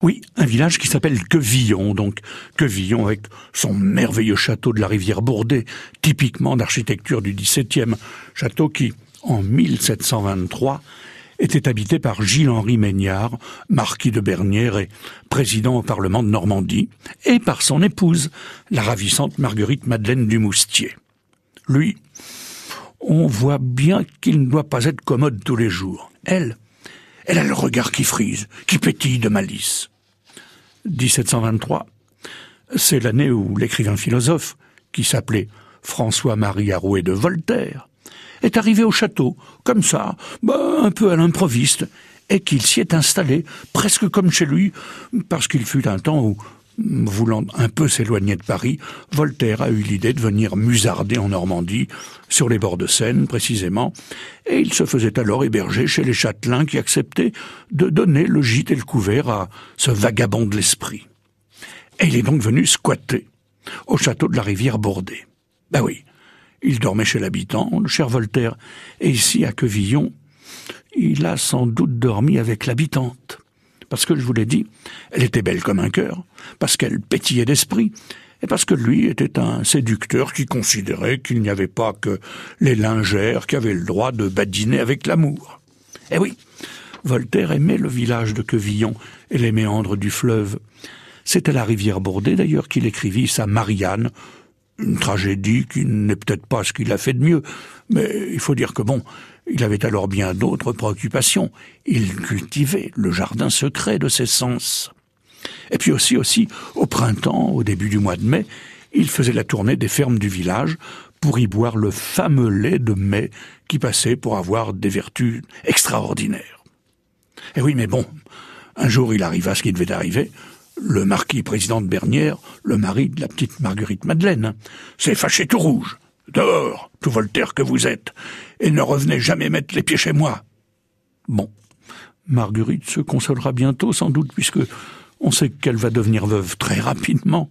Oui, un village qui s'appelle Quevillon, donc Quevillon avec son merveilleux château de la rivière Bourdet, typiquement d'architecture du XVIIe, château qui, en 1723, était habité par Gilles-Henri Meignard, marquis de Bernières et président au Parlement de Normandie, et par son épouse, la ravissante Marguerite Madeleine du Moustier. Lui, on voit bien qu'il ne doit pas être commode tous les jours. Elle, elle a le regard qui frise, qui pétille de malice. 1723, c'est l'année où l'écrivain philosophe, qui s'appelait François-Marie Arouet de Voltaire, est arrivé au château, comme ça, bah, un peu à l'improviste, et qu'il s'y est installé, presque comme chez lui, parce qu'il fut un temps où Voulant un peu s'éloigner de Paris, Voltaire a eu l'idée de venir musarder en Normandie, sur les bords de Seine précisément, et il se faisait alors héberger chez les châtelains qui acceptaient de donner le gîte et le couvert à ce vagabond de l'esprit. Et il est donc venu squatter au château de la rivière Bourdet. Ben oui, il dormait chez l'habitant, le cher Voltaire, et ici à Quevillon, il a sans doute dormi avec l'habitante parce que je vous l'ai dit, elle était belle comme un cœur, parce qu'elle pétillait d'esprit, et parce que lui était un séducteur qui considérait qu'il n'y avait pas que les lingères qui avaient le droit de badiner avec l'amour. Eh oui, Voltaire aimait le village de Quevillon et les méandres du fleuve. À la rivière Bourdet d'ailleurs qu'il écrivit sa Marianne, une tragédie qui n'est peut-être pas ce qu'il a fait de mieux, mais il faut dire que bon, il avait alors bien d'autres préoccupations. Il cultivait le jardin secret de ses sens. Et puis aussi, aussi, au printemps, au début du mois de mai, il faisait la tournée des fermes du village pour y boire le fameux lait de mai qui passait pour avoir des vertus extraordinaires. Et oui, mais bon, un jour il arriva ce qui devait arriver. Le marquis président de Bernière, le mari de la petite Marguerite Madeleine, s'est fâché tout rouge. Dehors, tout Voltaire que vous êtes, et ne revenez jamais mettre les pieds chez moi. Bon. Marguerite se consolera bientôt, sans doute, puisque on sait qu'elle va devenir veuve très rapidement.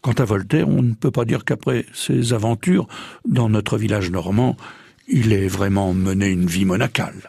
Quant à Voltaire, on ne peut pas dire qu'après ses aventures dans notre village normand, il ait vraiment mené une vie monacale.